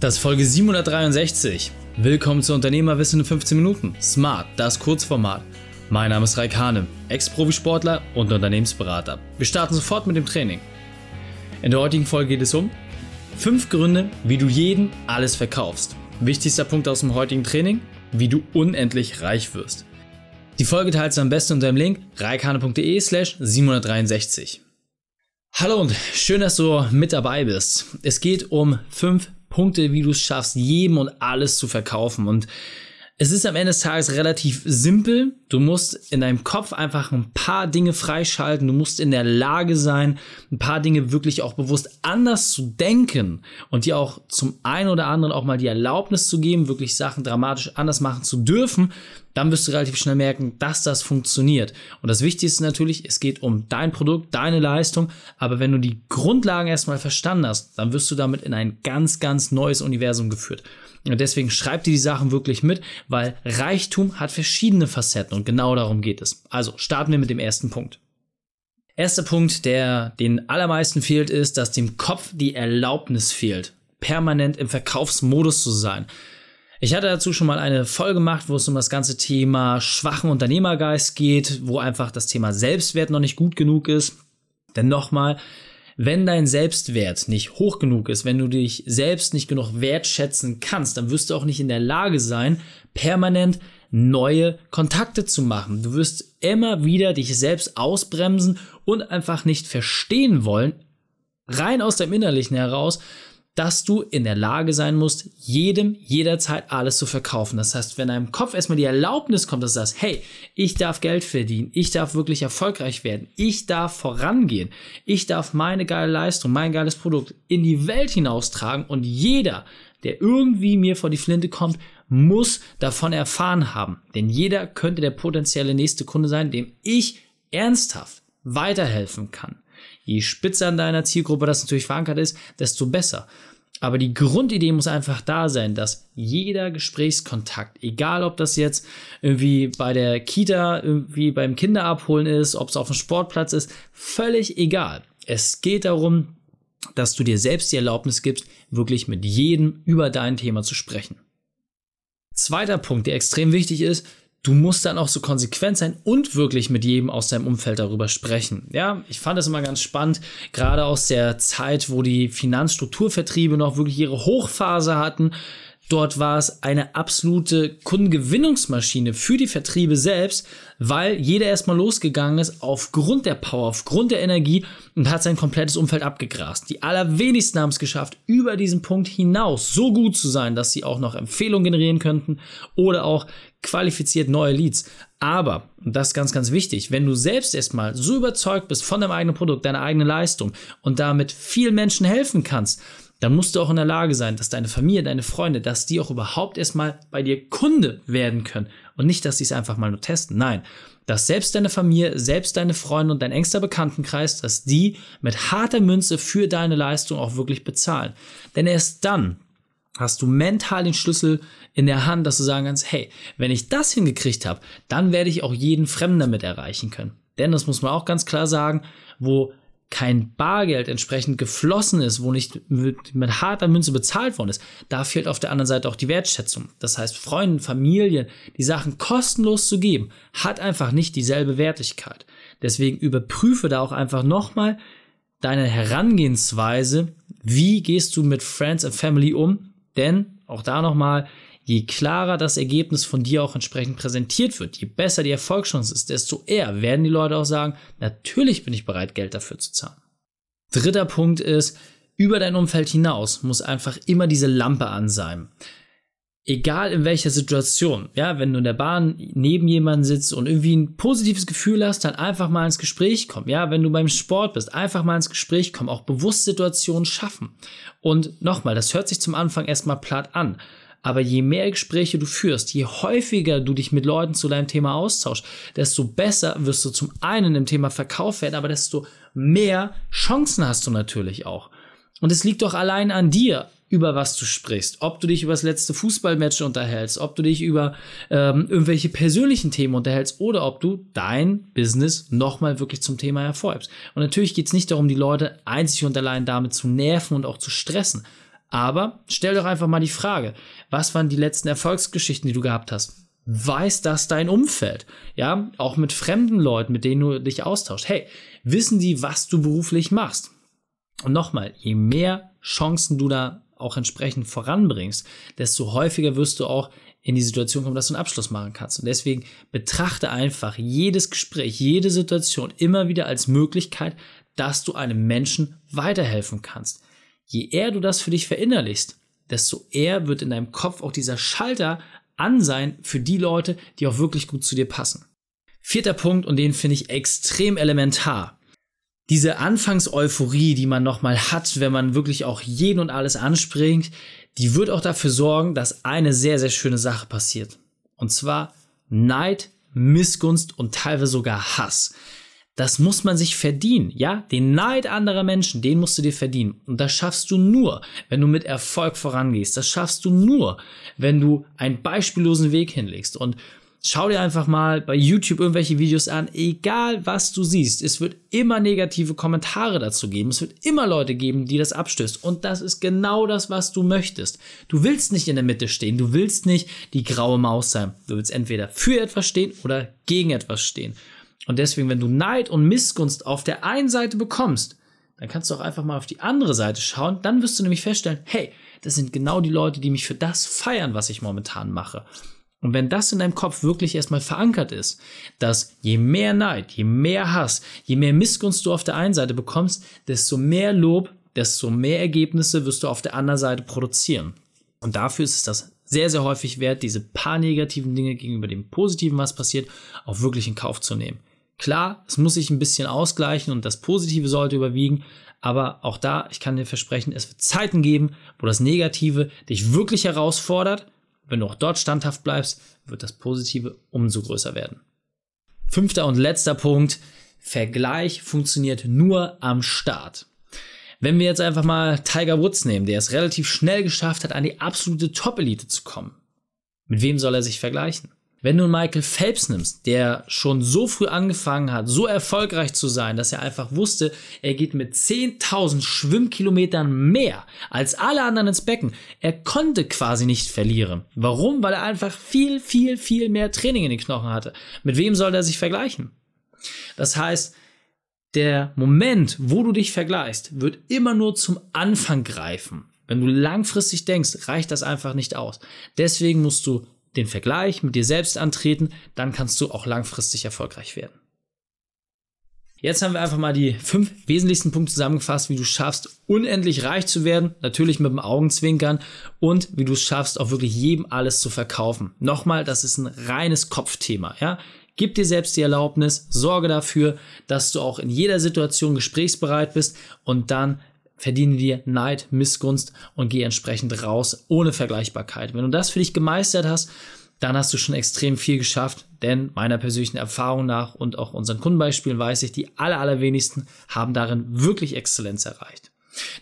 Das ist Folge 763. Willkommen zu Unternehmerwissen in 15 Minuten. Smart, das Kurzformat. Mein Name ist Raik Hane, Ex-Profisportler und Unternehmensberater. Wir starten sofort mit dem Training. In der heutigen Folge geht es um 5 Gründe, wie du jeden alles verkaufst. Wichtigster Punkt aus dem heutigen Training, wie du unendlich reich wirst. Die Folge teilst du am besten unter dem Link reikane.de slash 763. Hallo und schön, dass du mit dabei bist. Es geht um 5 Punkte, wie du es schaffst, jedem und alles zu verkaufen. Und es ist am Ende des Tages relativ simpel. Du musst in deinem Kopf einfach ein paar Dinge freischalten. Du musst in der Lage sein, ein paar Dinge wirklich auch bewusst anders zu denken und dir auch zum einen oder anderen auch mal die Erlaubnis zu geben, wirklich Sachen dramatisch anders machen zu dürfen. Dann wirst du relativ schnell merken, dass das funktioniert. Und das Wichtigste natürlich, es geht um dein Produkt, deine Leistung. Aber wenn du die Grundlagen erstmal verstanden hast, dann wirst du damit in ein ganz, ganz neues Universum geführt. Und deswegen schreib dir die Sachen wirklich mit, weil Reichtum hat verschiedene Facetten und genau darum geht es. Also starten wir mit dem ersten Punkt. Erster Punkt, der den allermeisten fehlt, ist, dass dem Kopf die Erlaubnis fehlt, permanent im Verkaufsmodus zu sein. Ich hatte dazu schon mal eine Folge gemacht, wo es um das ganze Thema schwachen Unternehmergeist geht, wo einfach das Thema Selbstwert noch nicht gut genug ist. Denn nochmal, wenn dein Selbstwert nicht hoch genug ist, wenn du dich selbst nicht genug wertschätzen kannst, dann wirst du auch nicht in der Lage sein, permanent neue Kontakte zu machen. Du wirst immer wieder dich selbst ausbremsen und einfach nicht verstehen wollen, rein aus deinem Innerlichen heraus, dass du in der Lage sein musst, jedem jederzeit alles zu verkaufen. Das heißt, wenn deinem Kopf erstmal die Erlaubnis kommt, dass du sagst, hey, ich darf Geld verdienen, ich darf wirklich erfolgreich werden, ich darf vorangehen, ich darf meine geile Leistung, mein geiles Produkt in die Welt hinaustragen und jeder, der irgendwie mir vor die Flinte kommt, muss davon erfahren haben. Denn jeder könnte der potenzielle nächste Kunde sein, dem ich ernsthaft weiterhelfen kann. Je spitzer an deiner Zielgruppe das natürlich verankert ist, desto besser. Aber die Grundidee muss einfach da sein, dass jeder Gesprächskontakt, egal ob das jetzt irgendwie bei der Kita, irgendwie beim Kinderabholen ist, ob es auf dem Sportplatz ist, völlig egal. Es geht darum, dass du dir selbst die Erlaubnis gibst, wirklich mit jedem über dein Thema zu sprechen. Zweiter Punkt, der extrem wichtig ist, du musst dann auch so konsequent sein und wirklich mit jedem aus deinem Umfeld darüber sprechen. Ja, ich fand das immer ganz spannend, gerade aus der Zeit, wo die Finanzstrukturvertriebe noch wirklich ihre Hochphase hatten. Dort war es eine absolute Kundengewinnungsmaschine für die Vertriebe selbst, weil jeder erstmal losgegangen ist aufgrund der Power, aufgrund der Energie und hat sein komplettes Umfeld abgegrast. Die allerwenigsten haben es geschafft, über diesen Punkt hinaus so gut zu sein, dass sie auch noch Empfehlungen generieren könnten oder auch qualifiziert neue Leads. Aber, und das ist ganz, ganz wichtig, wenn du selbst erstmal so überzeugt bist von deinem eigenen Produkt, deiner eigenen Leistung und damit vielen Menschen helfen kannst, dann musst du auch in der Lage sein, dass deine Familie, deine Freunde, dass die auch überhaupt erstmal bei dir Kunde werden können und nicht, dass sie es einfach mal nur testen. Nein, dass selbst deine Familie, selbst deine Freunde und dein engster Bekanntenkreis, dass die mit harter Münze für deine Leistung auch wirklich bezahlen. Denn erst dann hast du mental den Schlüssel in der Hand, dass du sagen kannst, hey, wenn ich das hingekriegt habe, dann werde ich auch jeden Fremden damit erreichen können. Denn das muss man auch ganz klar sagen, wo kein Bargeld entsprechend geflossen ist, wo nicht mit, harter Münze bezahlt worden ist, da fehlt auf der anderen Seite auch die Wertschätzung. Das heißt, Freunden, Familien, die Sachen kostenlos zu geben, hat einfach nicht dieselbe Wertigkeit. Deswegen überprüfe da auch einfach nochmal deine Herangehensweise. Wie gehst du mit Friends and Family um? Denn, auch da nochmal, je klarer das Ergebnis von dir auch entsprechend präsentiert wird, je besser die Erfolgschance ist, desto eher werden die Leute auch sagen, natürlich bin ich bereit, Geld dafür zu zahlen. Dritter Punkt ist, über dein Umfeld hinaus muss einfach immer diese Lampe an sein. Egal in welcher Situation, ja, wenn du in der Bahn neben jemandem sitzt und irgendwie ein positives Gefühl hast, dann einfach mal ins Gespräch kommen. Ja, wenn du beim Sport bist, einfach mal ins Gespräch kommen, auch bewusst Situationen schaffen. Und nochmal, das hört sich zum Anfang erstmal platt an. Aber je mehr Gespräche du führst, je häufiger du dich mit Leuten zu deinem Thema austauschst, desto besser wirst du zum einen im Thema Verkauf werden, aber desto mehr Chancen hast du natürlich auch. Und es liegt doch allein an dir, über was du sprichst. Ob du dich über das letzte Fußballmatch unterhältst, ob du dich über ähm, irgendwelche persönlichen Themen unterhältst oder ob du dein Business nochmal wirklich zum Thema erfolgst. Und natürlich geht es nicht darum, die Leute einzig und allein damit zu nerven und auch zu stressen. Aber stell doch einfach mal die Frage, was waren die letzten Erfolgsgeschichten, die du gehabt hast? Weiß das dein Umfeld? Ja, auch mit fremden Leuten, mit denen du dich austauschst. Hey, wissen die, was du beruflich machst? Und nochmal, je mehr Chancen du da auch entsprechend voranbringst, desto häufiger wirst du auch in die Situation kommen, dass du einen Abschluss machen kannst. Und deswegen betrachte einfach jedes Gespräch, jede Situation immer wieder als Möglichkeit, dass du einem Menschen weiterhelfen kannst. Je eher du das für dich verinnerlichst, desto eher wird in deinem Kopf auch dieser Schalter an sein für die Leute, die auch wirklich gut zu dir passen. Vierter Punkt, und den finde ich extrem elementar. Diese Anfangseuphorie, die man nochmal hat, wenn man wirklich auch jeden und alles anspringt, die wird auch dafür sorgen, dass eine sehr, sehr schöne Sache passiert. Und zwar Neid, Missgunst und teilweise sogar Hass. Das muss man sich verdienen, ja? Den Neid anderer Menschen, den musst du dir verdienen. Und das schaffst du nur, wenn du mit Erfolg vorangehst. Das schaffst du nur, wenn du einen beispiellosen Weg hinlegst. Und Schau dir einfach mal bei YouTube irgendwelche Videos an, egal was du siehst. Es wird immer negative Kommentare dazu geben. Es wird immer Leute geben, die das abstößt. Und das ist genau das, was du möchtest. Du willst nicht in der Mitte stehen. Du willst nicht die graue Maus sein. Du willst entweder für etwas stehen oder gegen etwas stehen. Und deswegen, wenn du Neid und Missgunst auf der einen Seite bekommst, dann kannst du auch einfach mal auf die andere Seite schauen. Dann wirst du nämlich feststellen, hey, das sind genau die Leute, die mich für das feiern, was ich momentan mache. Und wenn das in deinem Kopf wirklich erstmal verankert ist, dass je mehr Neid, je mehr Hass, je mehr Missgunst du auf der einen Seite bekommst, desto mehr Lob, desto mehr Ergebnisse wirst du auf der anderen Seite produzieren. Und dafür ist es das sehr, sehr häufig wert, diese paar negativen Dinge gegenüber dem Positiven, was passiert, auch wirklich in Kauf zu nehmen. Klar, es muss sich ein bisschen ausgleichen und das Positive sollte überwiegen, aber auch da, ich kann dir versprechen, es wird Zeiten geben, wo das Negative dich wirklich herausfordert wenn du auch dort standhaft bleibst, wird das Positive umso größer werden. Fünfter und letzter Punkt. Vergleich funktioniert nur am Start. Wenn wir jetzt einfach mal Tiger Woods nehmen, der es relativ schnell geschafft hat, an die absolute Top-Elite zu kommen. Mit wem soll er sich vergleichen? Wenn du Michael Phelps nimmst, der schon so früh angefangen hat, so erfolgreich zu sein, dass er einfach wusste, er geht mit 10.000 Schwimmkilometern mehr als alle anderen ins Becken. Er konnte quasi nicht verlieren. Warum? Weil er einfach viel, viel, viel mehr Training in den Knochen hatte. Mit wem soll er sich vergleichen? Das heißt, der Moment, wo du dich vergleichst, wird immer nur zum Anfang greifen. Wenn du langfristig denkst, reicht das einfach nicht aus. Deswegen musst du den Vergleich mit dir selbst antreten, dann kannst du auch langfristig erfolgreich werden. Jetzt haben wir einfach mal die fünf wesentlichsten Punkte zusammengefasst, wie du schaffst, unendlich reich zu werden, natürlich mit dem Augenzwinkern und wie du es schaffst, auch wirklich jedem alles zu verkaufen. Nochmal, das ist ein reines Kopfthema, ja. Gib dir selbst die Erlaubnis, sorge dafür, dass du auch in jeder Situation gesprächsbereit bist und dann verdiene dir Neid, Missgunst und geh entsprechend raus ohne Vergleichbarkeit. Wenn du das für dich gemeistert hast, dann hast du schon extrem viel geschafft, denn meiner persönlichen Erfahrung nach und auch unseren Kundenbeispielen weiß ich, die aller, allerwenigsten haben darin wirklich Exzellenz erreicht.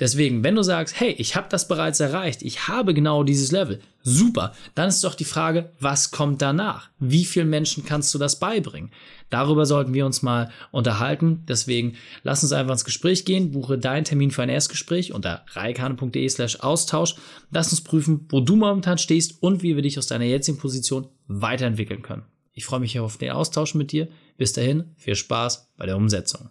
Deswegen, wenn du sagst, hey, ich habe das bereits erreicht, ich habe genau dieses Level, super, dann ist doch die Frage, was kommt danach? Wie vielen Menschen kannst du das beibringen? Darüber sollten wir uns mal unterhalten. Deswegen lass uns einfach ins Gespräch gehen, buche deinen Termin für ein Erstgespräch unter reikane.de slash Austausch. Lass uns prüfen, wo du momentan stehst und wie wir dich aus deiner jetzigen Position weiterentwickeln können. Ich freue mich auf den Austausch mit dir. Bis dahin, viel Spaß bei der Umsetzung.